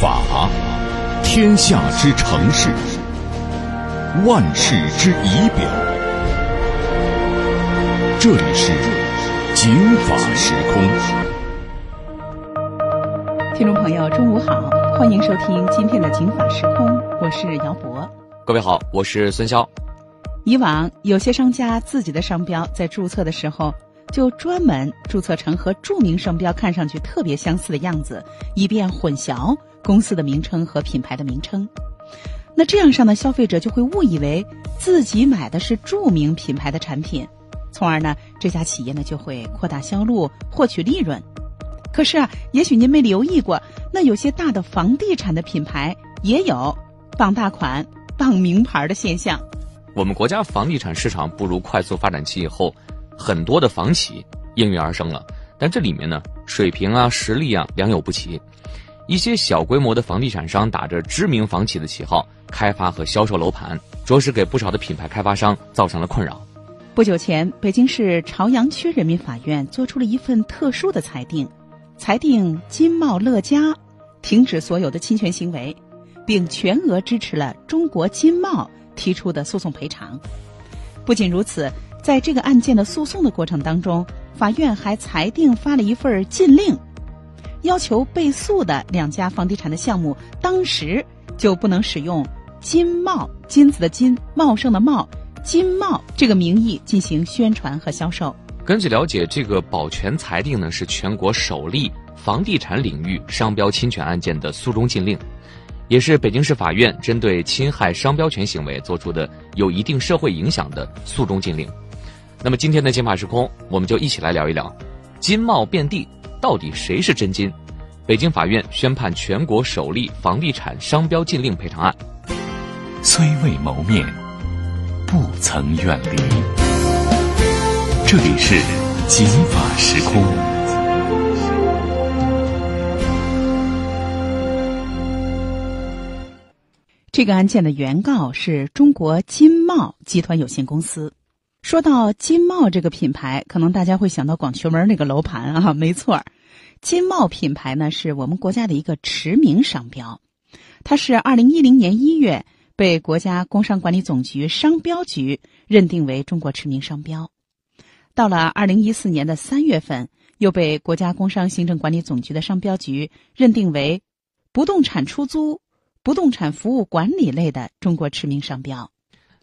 法，天下之城市，万事之仪表。这里是警法时空。听众朋友，中午好，欢迎收听今天的警法时空，我是姚博。各位好，我是孙潇。以往有些商家自己的商标在注册的时候，就专门注册成和著名商标看上去特别相似的样子，以便混淆公司的名称和品牌的名称。那这样上的消费者就会误以为自己买的是著名品牌的产品，从而呢，这家企业呢就会扩大销路，获取利润。可是啊，也许您没留意过，那有些大的房地产的品牌也有傍大款、傍名牌的现象。我们国家房地产市场步入快速发展期以后，很多的房企应运而生了。但这里面呢，水平啊、实力啊良莠不齐。一些小规模的房地产商打着知名房企的旗号，开发和销售楼盘，着实给不少的品牌开发商造成了困扰。不久前，北京市朝阳区人民法院作出了一份特殊的裁定，裁定金茂乐嘉停止所有的侵权行为，并全额支持了中国金茂。提出的诉讼赔偿。不仅如此，在这个案件的诉讼的过程当中，法院还裁定发了一份禁令，要求被诉的两家房地产的项目当时就不能使用“金茂”金子的金、茂盛的茂、金茂这个名义进行宣传和销售。根据了解，这个保全裁定呢是全国首例房地产领域商标侵权案件的诉中禁令。也是北京市法院针对侵害商标权行为作出的有一定社会影响的诉中禁令。那么今天的金法时空，我们就一起来聊一聊，金茂遍地，到底谁是真金？北京法院宣判全国首例房地产商标禁令赔偿案。虽未谋面，不曾远离。这里是金法时空。这个案件的原告是中国金茂集团有限公司。说到金茂这个品牌，可能大家会想到广渠门那个楼盘啊，没错儿。金茂品牌呢是我们国家的一个驰名商标，它是二零一零年一月被国家工商管理总局商标局认定为中国驰名商标，到了二零一四年的三月份又被国家工商行政管理总局的商标局认定为不动产出租。不动产服务管理类的中国驰名商标，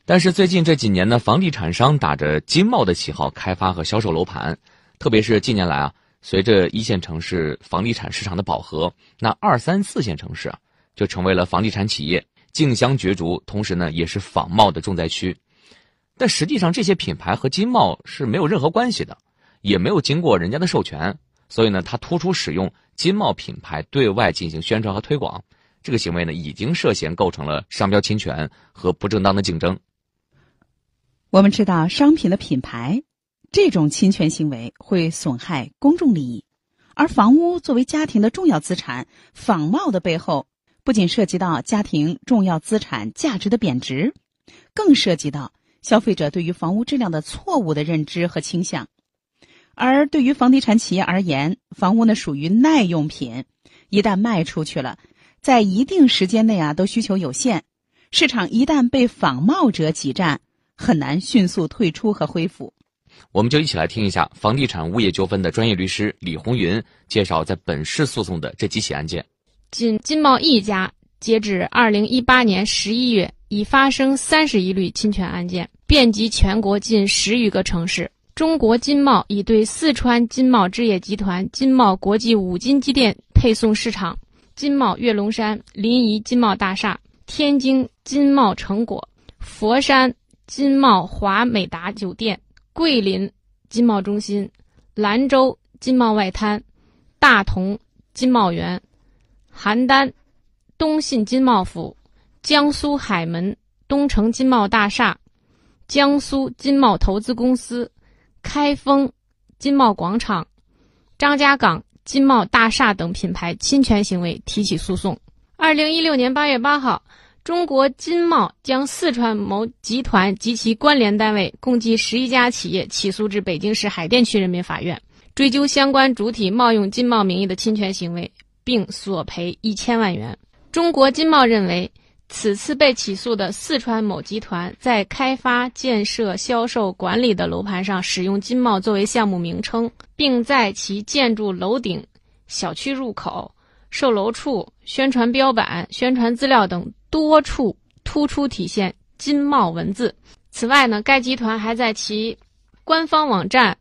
但是最近这几年呢，房地产商打着金茂的旗号开发和销售楼盘，特别是近年来啊，随着一线城市房地产市场的饱和，那二三四线城市啊，就成为了房地产企业竞相角逐，同时呢，也是仿冒的重灾区。但实际上，这些品牌和金茂是没有任何关系的，也没有经过人家的授权，所以呢，他突出使用金茂品牌对外进行宣传和推广。这个行为呢，已经涉嫌构成了商标侵权和不正当的竞争。我们知道，商品的品牌这种侵权行为会损害公众利益，而房屋作为家庭的重要资产，仿冒的背后不仅涉及到家庭重要资产价值的贬值，更涉及到消费者对于房屋质量的错误的认知和倾向。而对于房地产企业而言，房屋呢属于耐用品，一旦卖出去了。在一定时间内啊，都需求有限，市场一旦被仿冒者挤占，很难迅速退出和恢复。我们就一起来听一下房地产物业纠纷的专业律师李红云介绍在本市诉讼的这几起案件。仅金茂一家，截止二零一八年十一月，已发生三十一例侵权案件，遍及全国近十余个城市。中国金茂已对四川金茂置业集团金茂国际五金机电配送市场。金茂跃龙山临沂金茂大厦、天津金茂成果、佛山金茂华美达酒店、桂林金茂中心、兰州金茂外滩、大同金茂园、邯郸东信金茂府、江苏海门东城金茂大厦、江苏金茂投资公司、开封金茂广场、张家港。金茂大厦等品牌侵权行为提起诉讼。二零一六年八月八号，中国金茂将四川某集团及其关联单位共计十一家企业起诉至北京市海淀区人民法院，追究相关主体冒用金茂名义的侵权行为，并索赔一千万元。中国金茂认为，此次被起诉的四川某集团在开发、建设、销售、管理的楼盘上使用“金茂”作为项目名称，并在其建筑楼顶、小区入口、售楼处、宣传标板、宣传资料等多处突出体现“金茂”文字。此外呢，该集团还在其官方网站、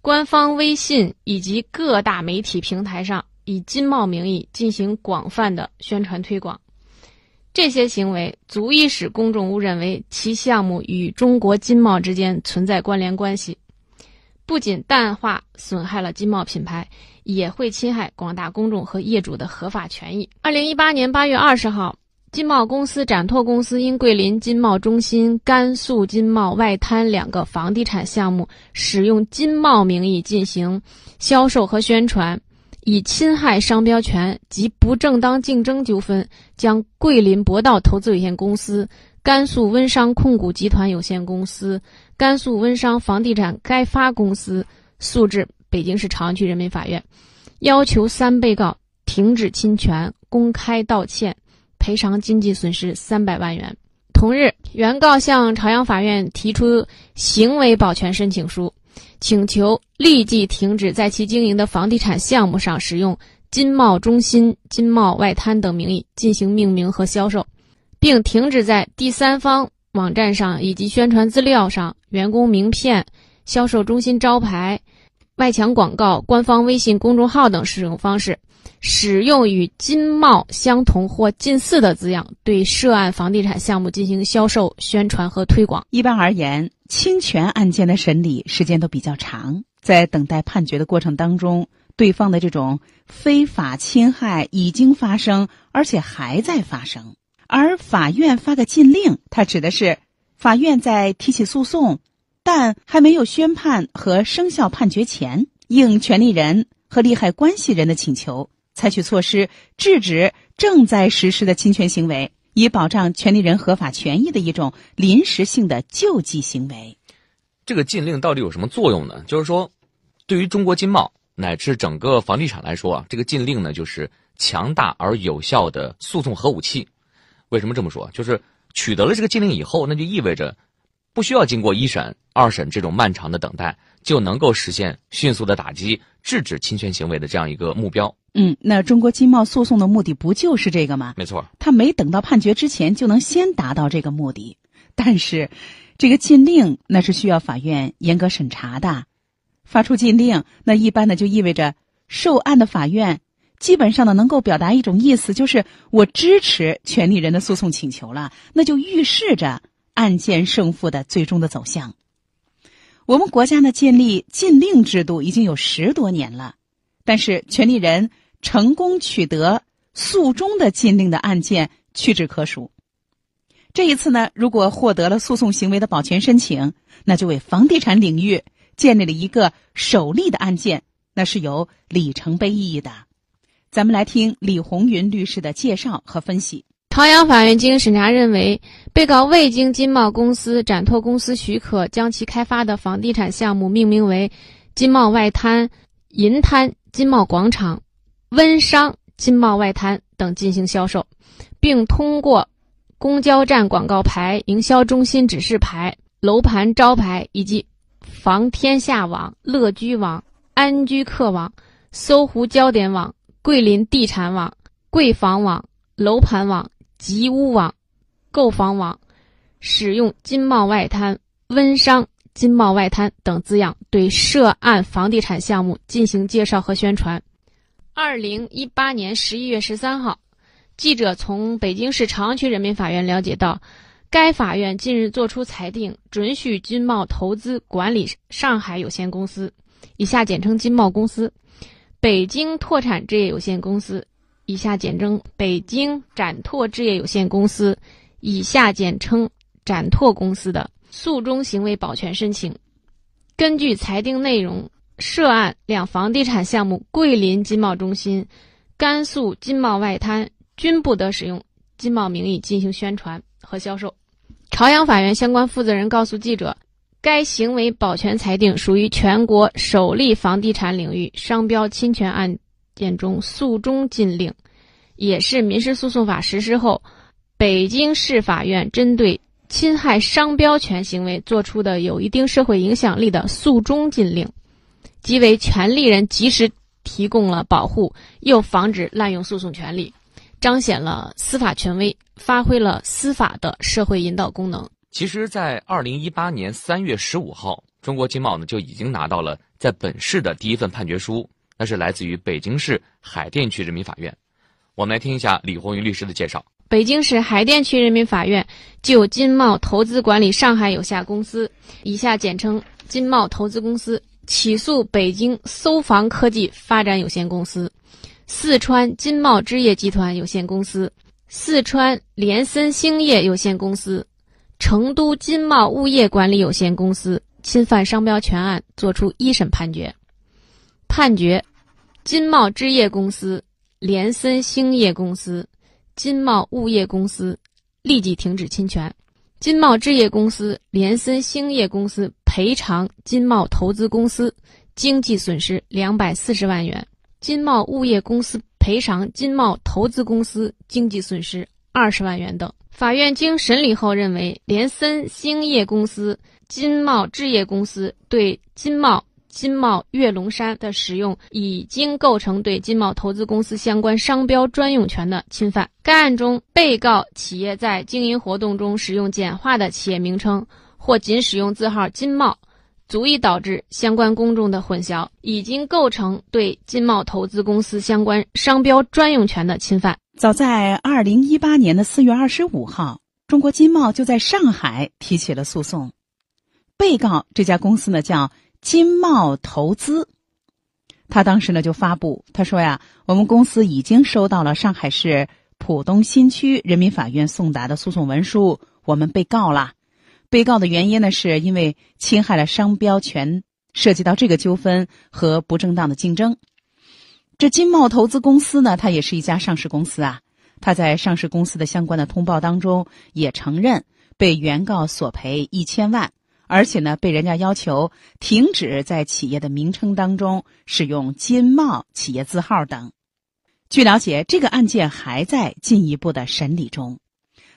官方微信以及各大媒体平台上以“金茂”名义进行广泛的宣传推广。这些行为足以使公众误认为其项目与中国金茂之间存在关联关系，不仅淡化损害了金茂品牌，也会侵害广大公众和业主的合法权益。二零一八年八月二十号。金茂公司展拓公司因桂林金茂中心、甘肃金茂外滩两个房地产项目使用金茂名义进行销售和宣传，以侵害商标权及不正当竞争纠纷，将桂林博道投资有限公司、甘肃温商控股集团有限公司、甘肃温商房地产开发公司诉至北京市朝阳区人民法院，要求三被告停止侵权、公开道歉。赔偿经济损失三百万元。同日，原告向朝阳法院提出行为保全申请书，请求立即停止在其经营的房地产项目上使用“金茂中心”“金茂外滩”等名义进行命名和销售，并停止在第三方网站上以及宣传资料上、员工名片、销售中心招牌、外墙广告、官方微信公众号等使用方式。使用与“金茂”相同或近似的字样，对涉案房地产项目进行销售、宣传和推广。一般而言，侵权案件的审理时间都比较长，在等待判决的过程当中，对方的这种非法侵害已经发生，而且还在发生。而法院发的禁令，它指的是法院在提起诉讼，但还没有宣判和生效判决前，应权利人和利害关系人的请求。采取措施制止正在实施的侵权行为，以保障权利人合法权益的一种临时性的救济行为。这个禁令到底有什么作用呢？就是说，对于中国金茂乃至整个房地产来说啊，这个禁令呢，就是强大而有效的诉讼核武器。为什么这么说？就是取得了这个禁令以后，那就意味着不需要经过一审、二审这种漫长的等待，就能够实现迅速的打击、制止侵权行为的这样一个目标。嗯，那中国经贸诉讼的目的不就是这个吗？没错，他没等到判决之前就能先达到这个目的。但是，这个禁令那是需要法院严格审查的。发出禁令，那一般呢就意味着受案的法院基本上呢能够表达一种意思，就是我支持权利人的诉讼请求了，那就预示着案件胜负的最终的走向。我们国家呢建立禁令制度已经有十多年了，但是权利人。成功取得诉终的禁令的案件屈指可数。这一次呢，如果获得了诉讼行为的保全申请，那就为房地产领域建立了一个首例的案件，那是有里程碑意义的。咱们来听李红云律师的介绍和分析。朝阳法院经审查认为，被告未经金茂公司、展拓公司许可，将其开发的房地产项目命名为“金茂外滩”“银滩”“金茂广场”。温商、金茂外滩等进行销售，并通过公交站广告牌、营销中心指示牌、楼盘招牌以及房天下网、乐居网、安居客网、搜狐焦点网、桂林地产网、贵房网、楼盘网、吉屋网、购房网，使用“金茂外滩”“温商”“金茂外滩”等字样，对涉案房地产项目进行介绍和宣传。二零一八年十一月十三号，记者从北京市朝阳区人民法院了解到，该法院近日作出裁定，准许金茂投资管理上海有限公司（以下简称金茂公司）、北京拓产置业有限公司（以下简称北京展拓置业有限公司）、以下简称展拓公司的诉中行为保全申请。根据裁定内容。涉案两房地产项目桂林金茂中心、甘肃金茂外滩均不得使用金茂名义进行宣传和销售。朝阳法院相关负责人告诉记者，该行为保全裁定属于全国首例房地产领域商标侵权案件中诉中禁令，也是民事诉讼法实施后，北京市法院针对侵害商标权行为作出的有一定社会影响力的诉中禁令，即为权利人及时提供了保护，又防止滥用诉讼权利，彰显了司法权威，发挥了司法的社会引导功能。其实，在二零一八年三月十五号，中国经贸呢就已经拿到了在本市的第一份判决书，那是来自于北京市海淀区人民法院。我们来听一下李红云律师的介绍。北京市海淀区人民法院就金茂投资管理上海有限公司（以下简称金茂投资公司）起诉北京搜房科技发展有限公司、四川金茂置业集团有限公司、四川联森兴业有限公司。成都金茂物业管理有限公司侵犯商标权案作出一审判决，判决金茂置业公司、联森兴业公司、金茂物业公司立即停止侵权，金茂置业公司、联森兴业公司赔偿金茂投资公司经济损失两百四十万元，金茂物业公司赔偿金茂投资公司经济损失二十万元等。法院经审理后认为，联森兴业公司、金茂置业公司对金茂、金茂跃龙山的使用已经构成对金茂投资公司相关商标专用权的侵犯。该案中，被告企业在经营活动中使用简化的企业名称或仅使用字号“金茂”，足以导致相关公众的混淆，已经构成对金茂投资公司相关商标专用权的侵犯。早在二零一八年的四月二十五号，中国金茂就在上海提起了诉讼。被告这家公司呢叫金茂投资，他当时呢就发布他说呀，我们公司已经收到了上海市浦东新区人民法院送达的诉讼文书，我们被告了。被告的原因呢，是因为侵害了商标权，涉及到这个纠纷和不正当的竞争。这金茂投资公司呢，它也是一家上市公司啊。它在上市公司的相关的通报当中也承认被原告索赔一千万，而且呢，被人家要求停止在企业的名称当中使用“金茂”企业字号等。据了解，这个案件还在进一步的审理中。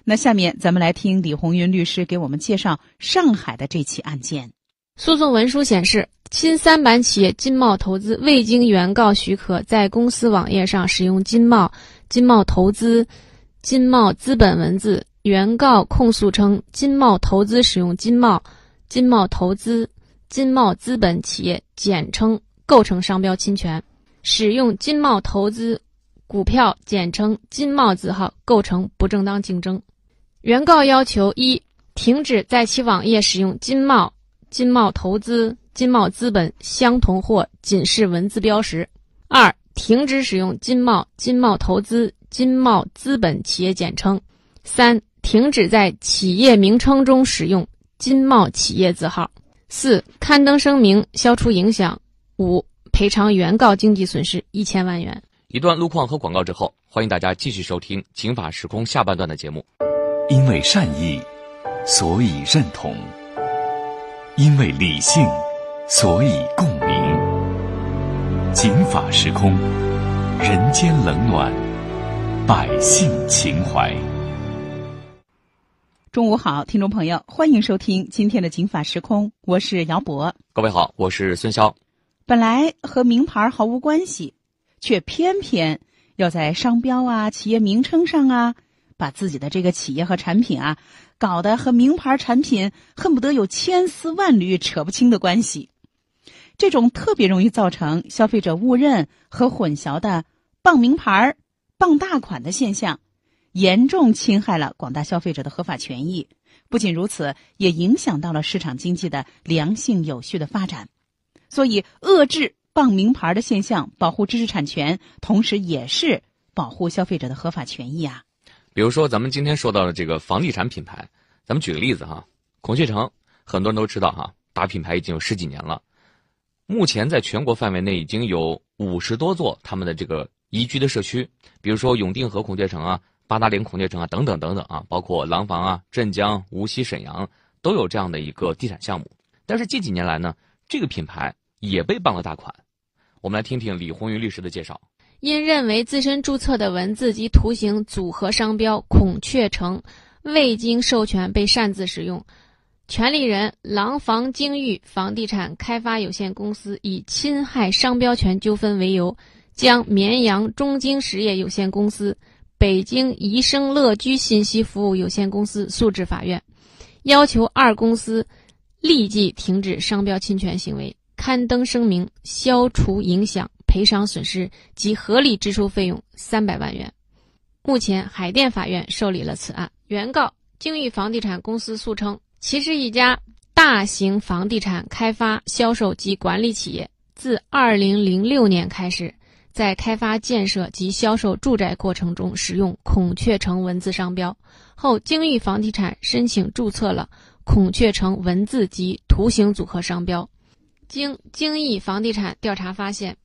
那下面咱们来听李红云律师给我们介绍上海的这起案件。诉讼文书显示。新三板企业金茂投资未经原告许可，在公司网页上使用“金茂”“金茂投资”“金茂资本”文字。原告控诉称，金茂投资使用“金茂”“金茂投资”“金茂资本”企业简称构成商标侵权；使用“金茂投资”股票简称“金茂”字号构成不正当竞争。原告要求：一、停止在其网页使用“金茂”“金茂投资”。金茂资本相同或仅是文字标识。二、停止使用金茂、金茂投资、金茂资本企业简称。三、停止在企业名称中使用金茂企业字号。四、刊登声明，消除影响。五、赔偿原告经济损失一千万元。一段路况和广告之后，欢迎大家继续收听《警法时空》下半段的节目。因为善意，所以认同；因为理性。所以共鸣，警法时空，人间冷暖，百姓情怀。中午好，听众朋友，欢迎收听今天的警法时空，我是姚博。各位好，我是孙潇。本来和名牌毫无关系，却偏偏要在商标啊、企业名称上啊，把自己的这个企业和产品啊，搞得和名牌产品恨不得有千丝万缕扯不清的关系。这种特别容易造成消费者误认和混淆的傍名牌、傍大款的现象，严重侵害了广大消费者的合法权益。不仅如此，也影响到了市场经济的良性有序的发展。所以，遏制傍名牌的现象，保护知识产权，同时也是保护消费者的合法权益啊。比如说，咱们今天说到的这个房地产品牌，咱们举个例子哈，孔雀城，很多人都知道哈，打品牌已经有十几年了。目前在全国范围内已经有五十多座他们的这个宜居的社区，比如说永定河孔雀城啊、八达岭孔雀城啊等等等等啊，包括廊坊啊、镇江、无锡、沈阳都有这样的一个地产项目。但是近几年来呢，这个品牌也被傍了大款。我们来听听李红云律师的介绍。因认为自身注册的文字及图形组合商标“孔雀城”未经授权被擅自使用，权利人廊坊京域房地产开发有限公司以侵害商标权纠纷为由，将绵阳中京实业有限公司、北京宜生乐居信息服务有限公司诉至法院，要求二公司立即停止商标侵权行为，刊登声明，消除影响。赔偿损失及合理支出费用三百万元。目前，海淀法院受理了此案。原告京域房地产公司诉称，其是一家大型房地产开发、销售及管理企业，自二零零六年开始，在开发、建设及销售住宅过程中使用“孔雀城”文字商标，后京域房地产申请注册了“孔雀城”文字及图形组合商标。经京域房地产调查发现。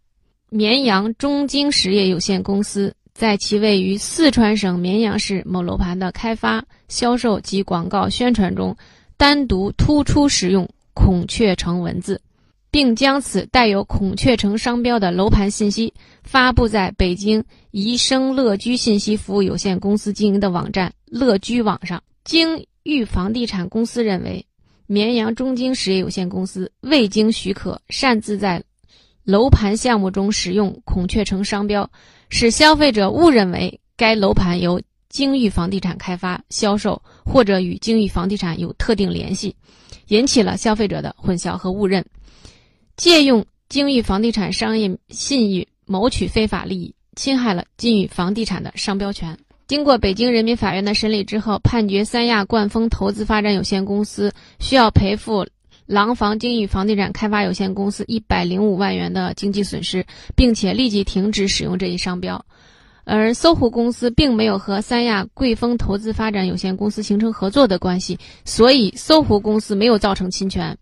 绵阳中京实业有限公司在其位于四川省绵阳市某楼盘的开发、销售及广告宣传中，单独突出使用“孔雀城”文字，并将此带有“孔雀城”商标的楼盘信息发布在北京宜生乐居信息服务有限公司经营的网站“乐居网”上。京豫房地产公司认为，绵阳中京实业有限公司未经许可擅自在楼盘项目中使用“孔雀城”商标，使消费者误认为该楼盘由京域房地产开发、销售，或者与京域房地产有特定联系，引起了消费者的混淆和误认，借用京域房地产商业信誉谋取非法利益，侵害了金域房地产的商标权。经过北京人民法院的审理之后，判决三亚冠峰投资发展有限公司需要赔付。廊坊金域房地产开发有限公司一百零五万元的经济损失，并且立即停止使用这一商标，而搜狐公司并没有和三亚桂丰投资发展有限公司形成合作的关系，所以搜狐公司没有造成侵权。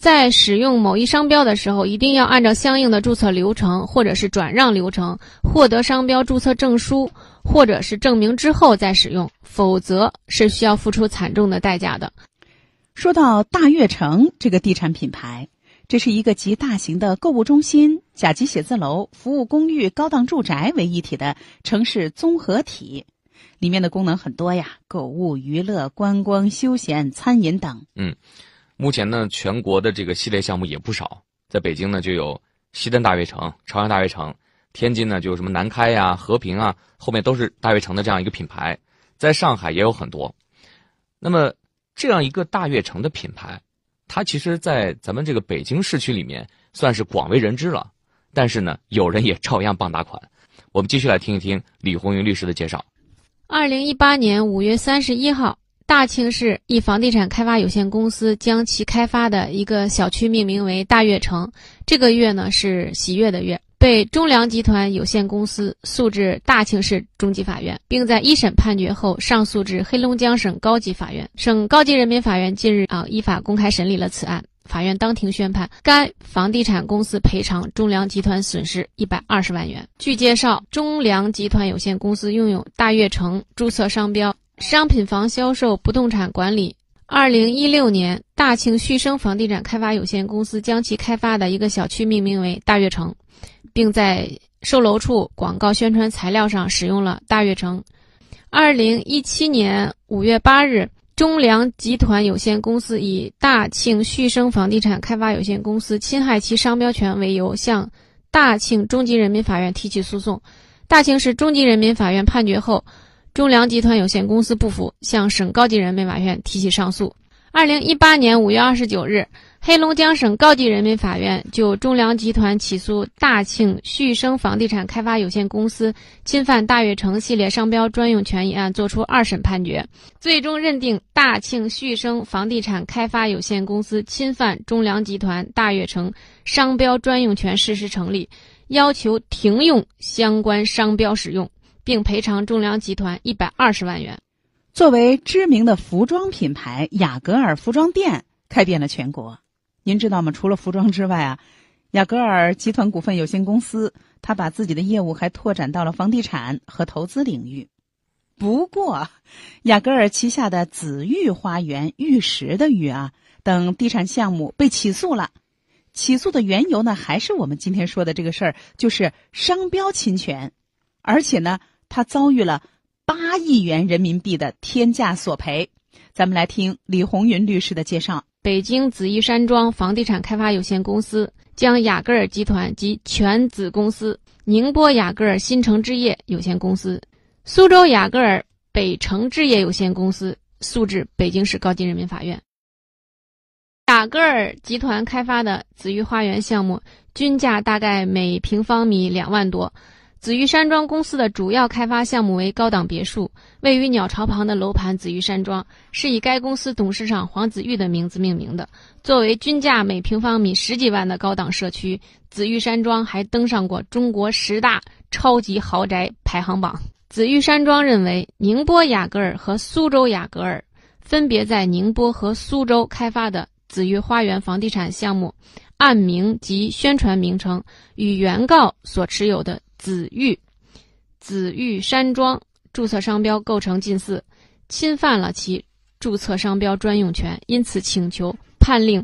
在使用某一商标的时候，一定要按照相应的注册流程或者是转让流程，获得商标注册证书或者是证明之后再使用，否则是需要付出惨重的代价的。说到大悦城这个地产品牌，这是一个集大型的购物中心、甲级写字楼、服务公寓、高档住宅为一体的城市综合体，里面的功能很多呀，购物、娱乐、观光、休闲、餐饮等。嗯，目前呢，全国的这个系列项目也不少，在北京呢就有西单大悦城、朝阳大悦城，天津呢就有什么南开呀、和平啊，后面都是大悦城的这样一个品牌，在上海也有很多。那么。这样一个大悦城的品牌，它其实，在咱们这个北京市区里面算是广为人知了。但是呢，有人也照样傍大款。我们继续来听一听李红云律师的介绍。二零一八年五月三十一号，大庆市一房地产开发有限公司将其开发的一个小区命名为大悦城。这个“悦”呢，是喜悦的“悦”。被中粮集团有限公司诉至大庆市中级法院，并在一审判决后上诉至黑龙江省高级法院。省高级人民法院近日啊依法公开审理了此案，法院当庭宣判该房地产公司赔偿中粮集团损失一百二十万元。据介绍，中粮集团有限公司拥有大悦城注册商标，商品房销售、不动产管理。二零一六年，大庆旭升房地产开发有限公司将其开发的一个小区命名为大悦城。并在售楼处广告宣传材料上使用了“大悦城”。二零一七年五月八日，中粮集团有限公司以大庆旭升房地产开发有限公司侵害其商标权为由，向大庆中级人民法院提起诉讼。大庆市中级人民法院判决后，中粮集团有限公司不服，向省高级人民法院提起上诉。二零一八年五月二十九日。黑龙江省高级人民法院就中粮集团起诉大庆旭升房地产开发有限公司侵犯大悦城系列商标专用权一案作出二审判决，最终认定大庆旭升房地产开发有限公司侵犯中粮集团大悦城商标专用权事实成立，要求停用相关商标使用，并赔偿中粮集团一百二十万元。作为知名的服装品牌，雅戈尔服装店开遍了全国。您知道吗？除了服装之外啊，雅戈尔集团股份有限公司，他把自己的业务还拓展到了房地产和投资领域。不过，雅戈尔旗下的紫玉花园、玉石的玉啊等地产项目被起诉了，起诉的缘由呢，还是我们今天说的这个事儿，就是商标侵权，而且呢，他遭遇了八亿元人民币的天价索赔。咱们来听李红云律师的介绍。北京紫玉山庄房地产开发有限公司将雅戈尔集团及全子公司宁波雅戈尔新城置业有限公司、苏州雅戈尔北城置业有限公司诉至北京市高级人民法院。雅戈尔集团开发的紫玉花园项目均价大概每平方米两万多。紫玉山庄公司的主要开发项目为高档别墅，位于鸟巢旁的楼盘紫玉山庄是以该公司董事长黄子玉的名字命名的。作为均价每平方米十几万的高档社区，紫玉山庄还登上过中国十大超级豪宅排行榜。紫玉山庄认为，宁波雅戈尔和苏州雅戈尔分别在宁波和苏州开发的。紫玉花园房地产项目，案名及宣传名称与原告所持有的紫玉、紫玉山庄注册商标构成近似，侵犯了其注册商标专用权，因此请求判令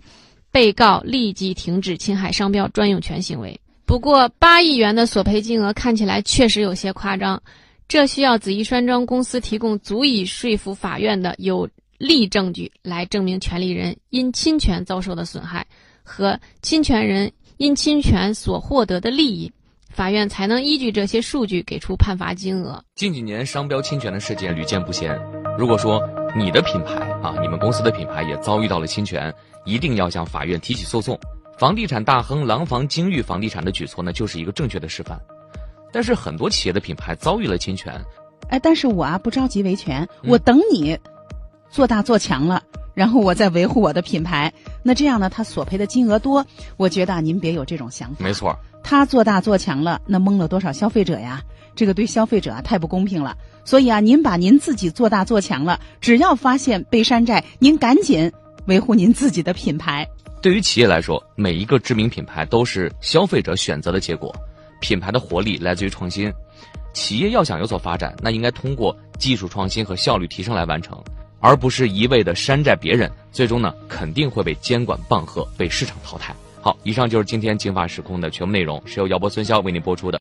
被告立即停止侵害商标专用权行为。不过，八亿元的索赔金额看起来确实有些夸张，这需要紫玉山庄公司提供足以说服法院的有。力证据来证明权利人因侵权遭受的损害和侵权人因侵权所获得的利益，法院才能依据这些数据给出判罚金额。近几年商标侵权的事件屡见不鲜，如果说你的品牌啊，你们公司的品牌也遭遇到了侵权，一定要向法院提起诉讼。房地产大亨廊坊金域房地产的举措呢，就是一个正确的示范。但是很多企业的品牌遭遇了侵权，哎，但是我啊不着急维权，我等你。做大做强了，然后我再维护我的品牌，那这样呢？他索赔的金额多，我觉得您别有这种想法。没错，他做大做强了，那蒙了多少消费者呀？这个对消费者啊太不公平了。所以啊，您把您自己做大做强了，只要发现被山寨，您赶紧维护您自己的品牌。对于企业来说，每一个知名品牌都是消费者选择的结果，品牌的活力来自于创新。企业要想有所发展，那应该通过技术创新和效率提升来完成。而不是一味的山寨别人，最终呢肯定会被监管棒喝，被市场淘汰。好，以上就是今天《金发时空》的全部内容，是由姚波、孙潇为您播出的。